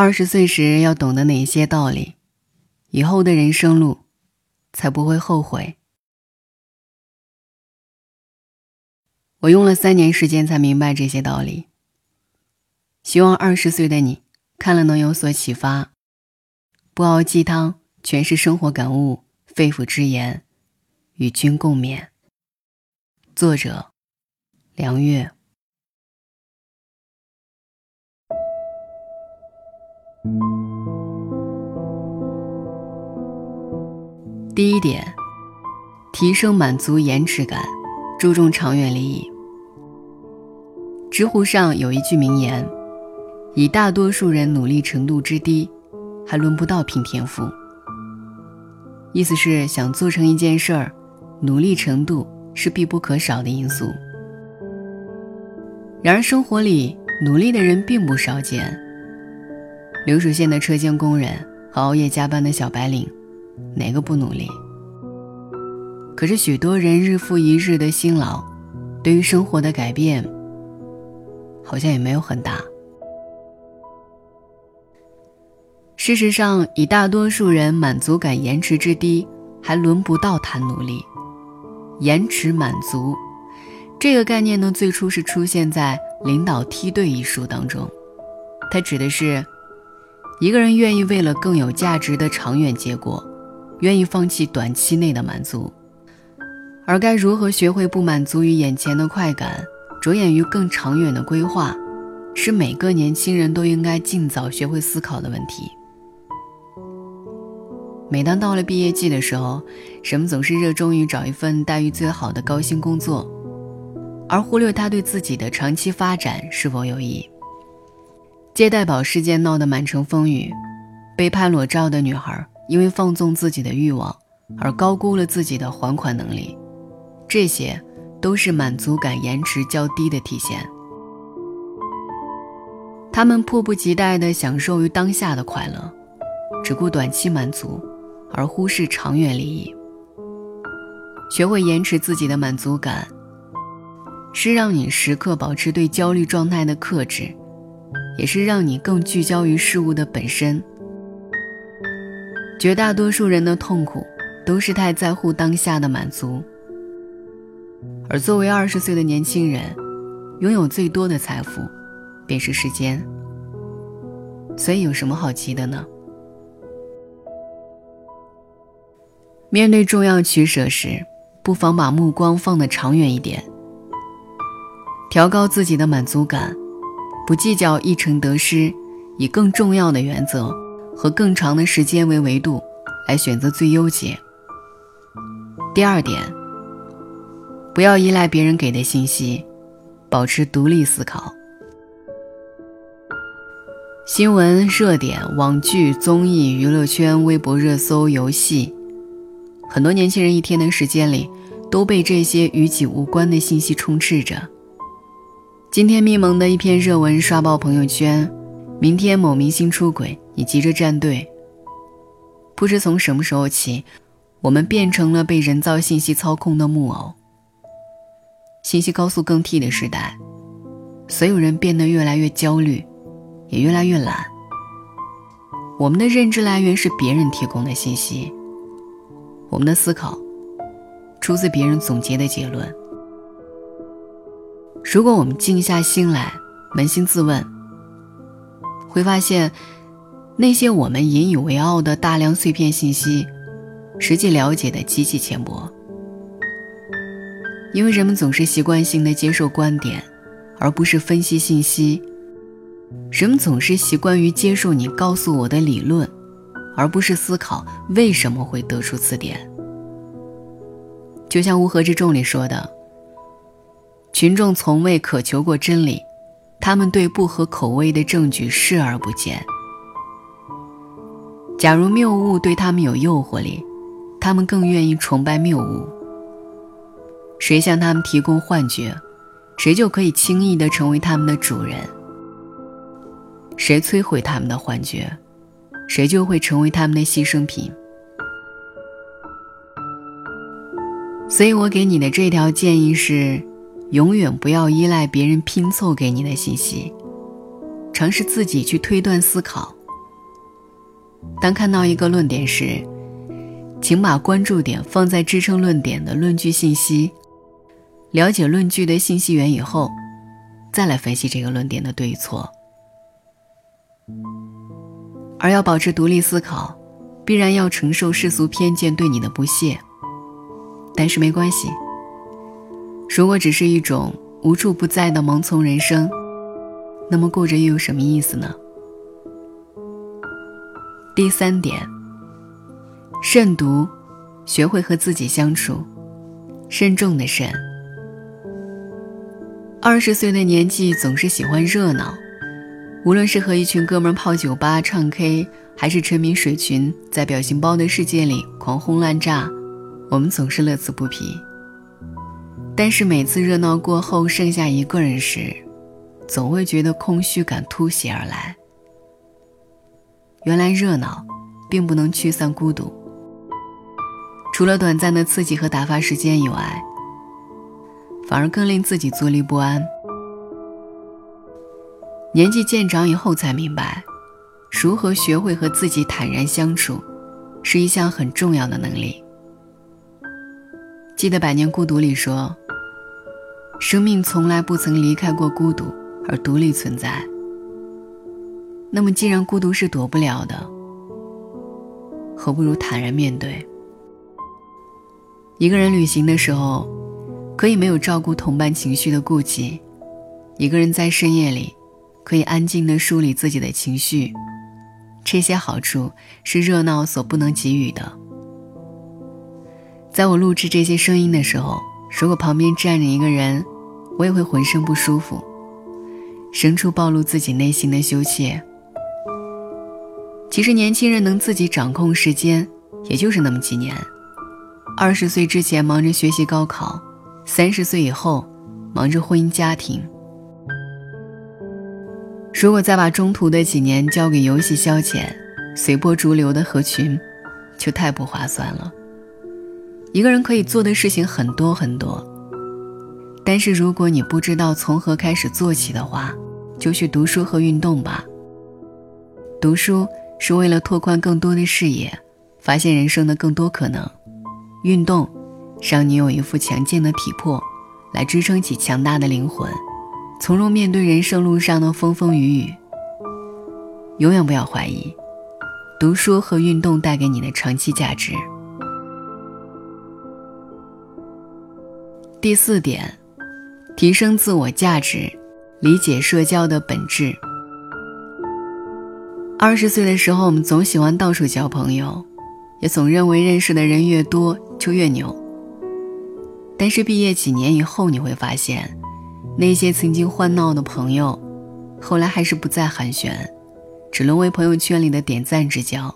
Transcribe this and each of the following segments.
二十岁时要懂得哪些道理，以后的人生路才不会后悔。我用了三年时间才明白这些道理。希望二十岁的你看了能有所启发。不熬鸡汤，全是生活感悟，肺腑之言，与君共勉。作者：梁月。第一点，提升满足延迟感，注重长远利益。知乎上有一句名言：“以大多数人努力程度之低，还轮不到拼天赋。”意思是想做成一件事儿，努力程度是必不可少的因素。然而生活里努力的人并不少见。流水线的车间工人和熬夜加班的小白领，哪个不努力？可是许多人日复一日的辛劳，对于生活的改变，好像也没有很大。事实上，以大多数人满足感延迟之低，还轮不到谈努力。延迟满足这个概念呢，最初是出现在《领导梯队》一书当中，它指的是。一个人愿意为了更有价值的长远结果，愿意放弃短期内的满足，而该如何学会不满足于眼前的快感，着眼于更长远的规划，是每个年轻人都应该尽早学会思考的问题。每当到了毕业季的时候，人们总是热衷于找一份待遇最好的高薪工作，而忽略他对自己的长期发展是否有益。借贷宝事件闹得满城风雨，被拍裸照的女孩因为放纵自己的欲望而高估了自己的还款能力，这些都是满足感延迟较低的体现。他们迫不及待地享受于当下的快乐，只顾短期满足，而忽视长远利益。学会延迟自己的满足感，是让你时刻保持对焦虑状态的克制。也是让你更聚焦于事物的本身。绝大多数人的痛苦都是太在乎当下的满足，而作为二十岁的年轻人，拥有最多的财富便是时间。所以有什么好急的呢？面对重要取舍时，不妨把目光放得长远一点，调高自己的满足感。不计较一成得失，以更重要的原则和更长的时间为维度，来选择最优解。第二点，不要依赖别人给的信息，保持独立思考。新闻热点、网剧、综艺、娱乐圈、微博热搜、游戏，很多年轻人一天的时间里，都被这些与己无关的信息充斥着。今天咪蒙的一篇热文刷爆朋友圈，明天某明星出轨，你急着站队。不知从什么时候起，我们变成了被人造信息操控的木偶。信息高速更替的时代，所有人变得越来越焦虑，也越来越懒。我们的认知来源是别人提供的信息，我们的思考出自别人总结的结论。如果我们静下心来，扪心自问，会发现，那些我们引以为傲的大量碎片信息，实际了解的极其浅薄。因为人们总是习惯性的接受观点，而不是分析信息；人们总是习惯于接受你告诉我的理论，而不是思考为什么会得出此点。就像《乌合之众》里说的。群众从未渴求过真理，他们对不合口味的证据视而不见。假如谬误对他们有诱惑力，他们更愿意崇拜谬误。谁向他们提供幻觉，谁就可以轻易地成为他们的主人；谁摧毁他们的幻觉，谁就会成为他们的牺牲品。所以我给你的这条建议是。永远不要依赖别人拼凑给你的信息，尝试自己去推断思考，当看到一个论点时，请把关注点放在支撑论点的论据信息，了解论据的信息源以后，再来分析这个论点的对错。而要保持独立思考，必然要承受世俗偏见对你的不屑。但是没关系，如果只是一种无处不在的盲从人生，那么过着又有什么意思呢？第三点。慎独，学会和自己相处。慎重的慎。二十岁的年纪总是喜欢热闹，无论是和一群哥们泡酒吧唱 K，还是沉迷水群，在表情包的世界里狂轰滥炸，我们总是乐此不疲。但是每次热闹过后，剩下一个人时，总会觉得空虚感突袭而来。原来热闹，并不能驱散孤独。除了短暂的刺激和打发时间以外，反而更令自己坐立不安。年纪渐长以后才明白，如何学会和自己坦然相处，是一项很重要的能力。记得《百年孤独》里说：“生命从来不曾离开过孤独而独立存在。”那么，既然孤独是躲不了的，何不如坦然面对？一个人旅行的时候，可以没有照顾同伴情绪的顾忌；一个人在深夜里，可以安静的梳理自己的情绪。这些好处是热闹所不能给予的。在我录制这些声音的时候，如果旁边站着一个人，我也会浑身不舒服，生出暴露自己内心的羞怯。其实，年轻人能自己掌控时间，也就是那么几年。二十岁之前忙着学习高考，三十岁以后忙着婚姻家庭。如果再把中途的几年交给游戏消遣、随波逐流的合群，就太不划算了。一个人可以做的事情很多很多，但是如果你不知道从何开始做起的话，就去读书和运动吧。读书是为了拓宽更多的视野，发现人生的更多可能。运动，让你有一副强健的体魄，来支撑起强大的灵魂，从容面对人生路上的风风雨雨。永远不要怀疑，读书和运动带给你的长期价值。第四点，提升自我价值，理解社交的本质。二十岁的时候，我们总喜欢到处交朋友。也总认为认识的人越多就越牛。但是毕业几年以后，你会发现，那些曾经欢闹的朋友，后来还是不再寒暄，只沦为朋友圈里的点赞之交，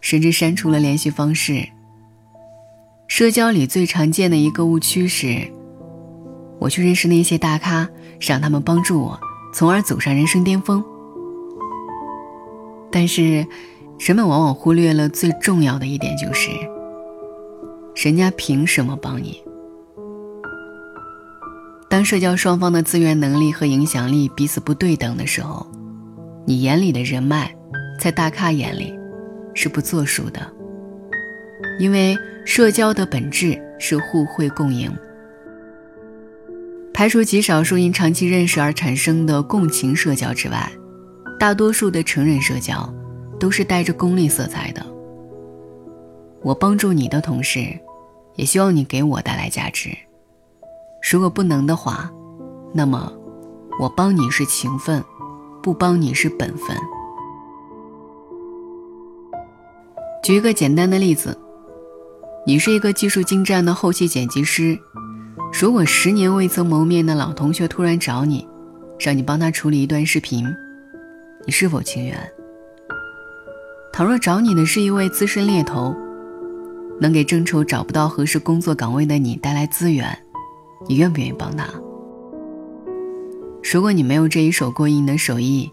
甚至删除了联系方式。社交里最常见的一个误区是，我去认识那些大咖，让他们帮助我，从而走上人生巅峰。但是。人们往往忽略了最重要的一点，就是人家凭什么帮你？当社交双方的资源能力和影响力彼此不对等的时候，你眼里的人脉，在大咖眼里是不作数的。因为社交的本质是互惠共赢，排除极少数因长期认识而产生的共情社交之外，大多数的成人社交。都是带着功利色彩的。我帮助你的同时，也希望你给我带来价值。如果不能的话，那么我帮你是情分，不帮你是本分。举一个简单的例子，你是一个技术精湛的后期剪辑师，如果十年未曾谋面的老同学突然找你，让你帮他处理一段视频，你是否情愿？倘若找你的是一位资深猎头，能给正愁找不到合适工作岗位的你带来资源，你愿不愿意帮他？如果你没有这一手过硬的手艺，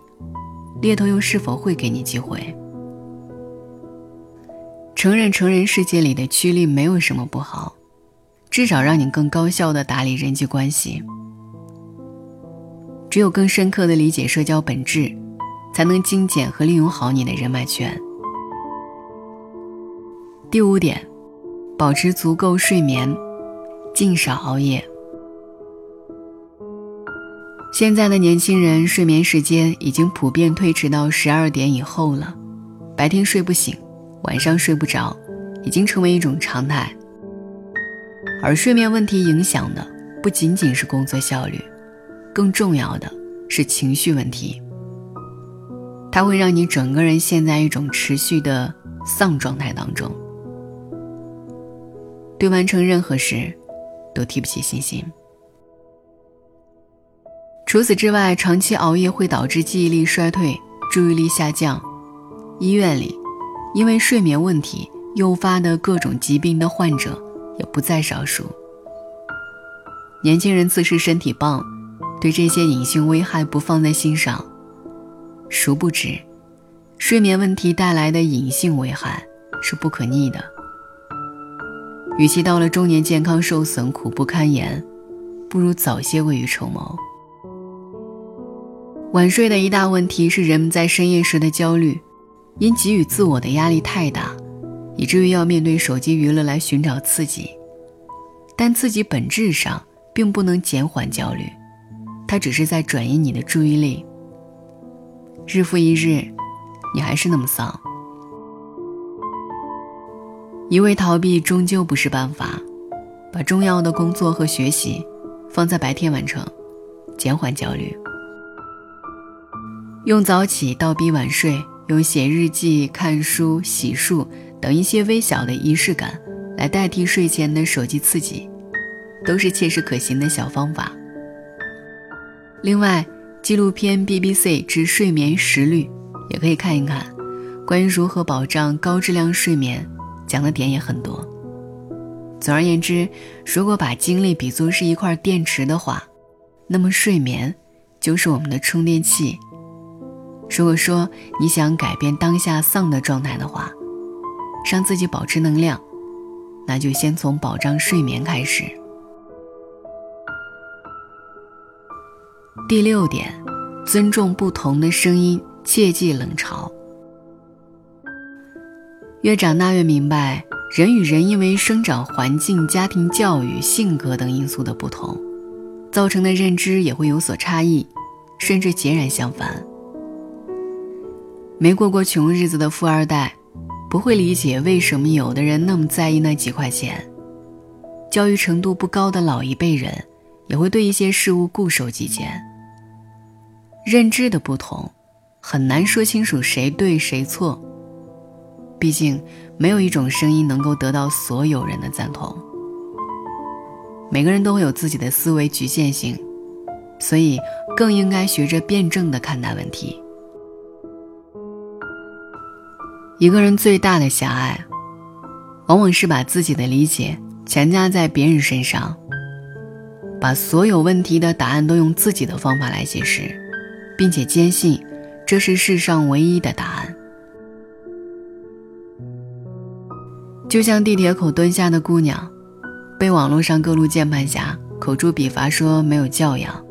猎头又是否会给你机会？承认成人世界里的趋利没有什么不好，至少让你更高效的打理人际关系。只有更深刻的理解社交本质，才能精简和利用好你的人脉圈。第五点，保持足够睡眠，尽少熬夜。现在的年轻人睡眠时间已经普遍推迟到十二点以后了，白天睡不醒，晚上睡不着，已经成为一种常态。而睡眠问题影响的不仅仅是工作效率，更重要的是情绪问题。它会让你整个人陷在一种持续的丧状态当中，对完成任何事都提不起信心。除此之外，长期熬夜会导致记忆力衰退、注意力下降。医院里，因为睡眠问题诱发的各种疾病的患者也不在少数。年轻人自恃身体棒，对这些隐性危害不放在心上。殊不知，睡眠问题带来的隐性危害是不可逆的。与其到了中年健康受损、苦不堪言，不如早些未雨绸缪。晚睡的一大问题是人们在深夜时的焦虑，因给予自我的压力太大，以至于要面对手机娱乐来寻找刺激。但刺激本质上并不能减缓焦虑，它只是在转移你的注意力。日复一日，你还是那么丧。一味逃避终究不是办法，把重要的工作和学习放在白天完成，减缓焦虑。用早起倒逼晚睡，用写日记、看书、洗漱等一些微小的仪式感来代替睡前的手机刺激，都是切实可行的小方法。另外，纪录片《BBC 之睡眠实律》也可以看一看，关于如何保障高质量睡眠，讲的点也很多。总而言之，如果把精力比作是一块电池的话，那么睡眠就是我们的充电器。如果说你想改变当下丧的状态的话，让自己保持能量，那就先从保障睡眠开始。第六点，尊重不同的声音，切忌冷嘲。越长大越明白，人与人因为生长环境、家庭教育、性格等因素的不同，造成的认知也会有所差异，甚至截然相反。没过过穷日子的富二代，不会理解为什么有的人那么在意那几块钱；教育程度不高的老一辈人，也会对一些事物固守己见。认知的不同，很难说清楚谁对谁错。毕竟，没有一种声音能够得到所有人的赞同。每个人都会有自己的思维局限性，所以更应该学着辩证的看待问题。一个人最大的狭隘，往往是把自己的理解强加在别人身上，把所有问题的答案都用自己的方法来解释。并且坚信，这是世上唯一的答案。就像地铁口蹲下的姑娘，被网络上各路键盘侠口诛笔伐，说没有教养。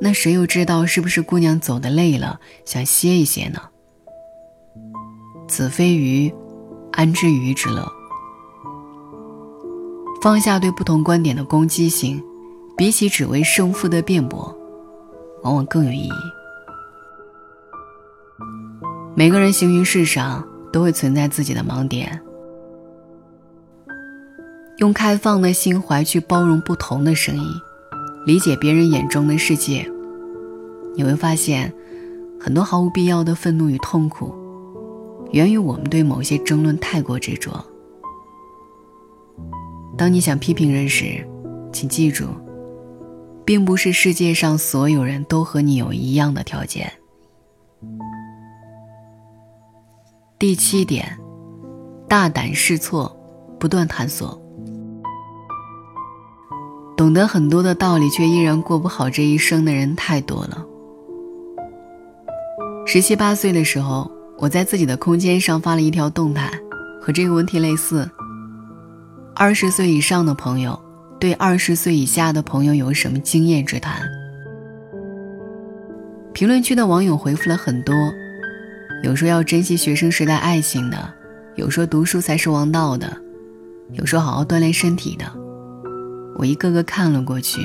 那谁又知道是不是姑娘走的累了，想歇一歇呢？子非鱼，安知鱼之乐？放下对不同观点的攻击性，比起只为胜负的辩驳。往往更有意义。每个人行于世上，都会存在自己的盲点。用开放的心怀去包容不同的声音，理解别人眼中的世界，你会发现，很多毫无必要的愤怒与痛苦，源于我们对某些争论太过执着。当你想批评人时，请记住。并不是世界上所有人都和你有一样的条件。第七点，大胆试错，不断探索。懂得很多的道理却依然过不好这一生的人太多了。十七八岁的时候，我在自己的空间上发了一条动态，和这个问题类似。二十岁以上的朋友。对二十岁以下的朋友有什么经验之谈？评论区的网友回复了很多，有说要珍惜学生时代爱情的，有说读书才是王道的，有说好好锻炼身体的，我一个个看了过去。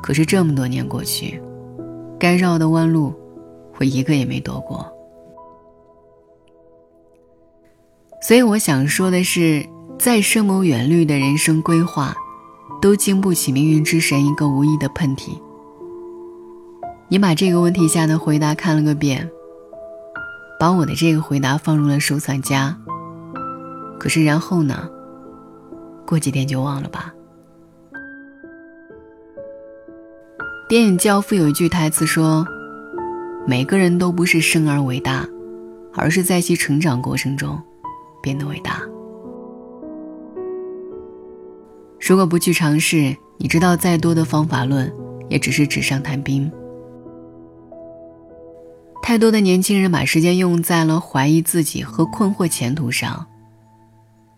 可是这么多年过去，该绕的弯路，我一个也没躲过。所以我想说的是，再深谋远虑的人生规划，都经不起命运之神一个无意的喷嚏。你把这个问题下的回答看了个遍。把我的这个回答放入了收藏夹。可是然后呢？过几天就忘了吧。电影《教父》有一句台词说：“每个人都不是生而伟大，而是在其成长过程中变得伟大。”如果不去尝试，你知道再多的方法论，也只是纸上谈兵。太多的年轻人把时间用在了怀疑自己和困惑前途上。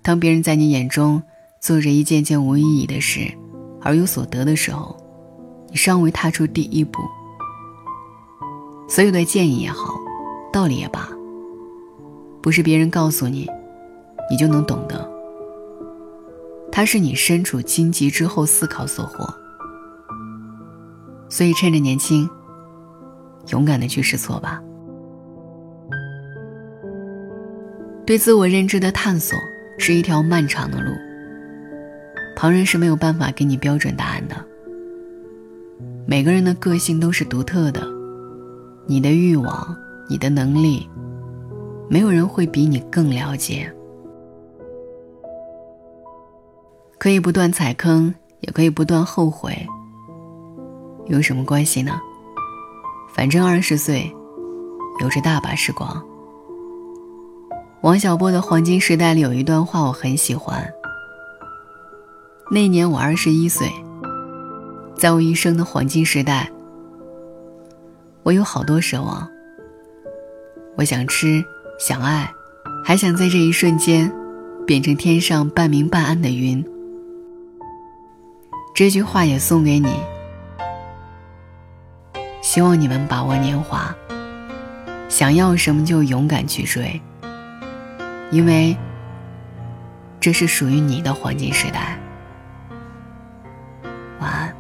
当别人在你眼中做着一件件无意义的事，而有所得的时候，你尚未踏出第一步。所有的建议也好，道理也罢，不是别人告诉你，你就能懂得。它是你身处荆棘之后思考所获。所以趁着年轻。勇敢的去试错吧。对自我认知的探索是一条漫长的路，旁人是没有办法给你标准答案的。每个人的个性都是独特的，你的欲望、你的能力，没有人会比你更了解。可以不断踩坑，也可以不断后悔，有什么关系呢？反正二十岁，有着大把时光。王小波的《黄金时代》里有一段话我很喜欢。那年我二十一岁，在我一生的黄金时代，我有好多奢望。我想吃，想爱，还想在这一瞬间，变成天上半明半暗的云。这句话也送给你。希望你们把握年华，想要什么就勇敢去追，因为这是属于你的黄金时代。晚安。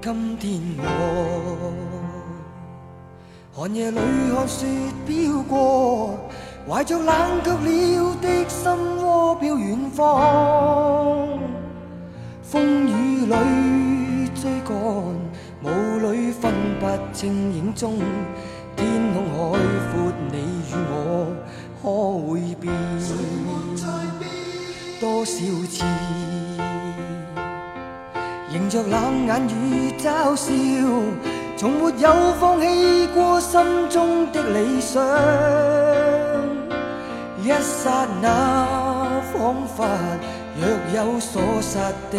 今天我寒夜里看雪飘过，怀着冷却了的心窝飘远方，风雨里追赶。雾里分不清影踪，天空海阔，你与我可会变？多少次迎着冷眼与嘲笑，从没有放弃过心中的理想。一刹那，仿佛若有所失的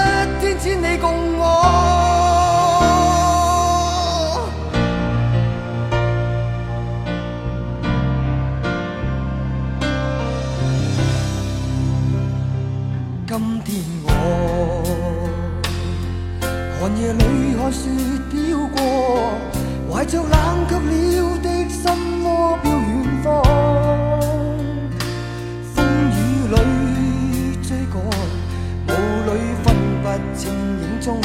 只你共我？今天我寒夜里看雪飘过，怀着冷中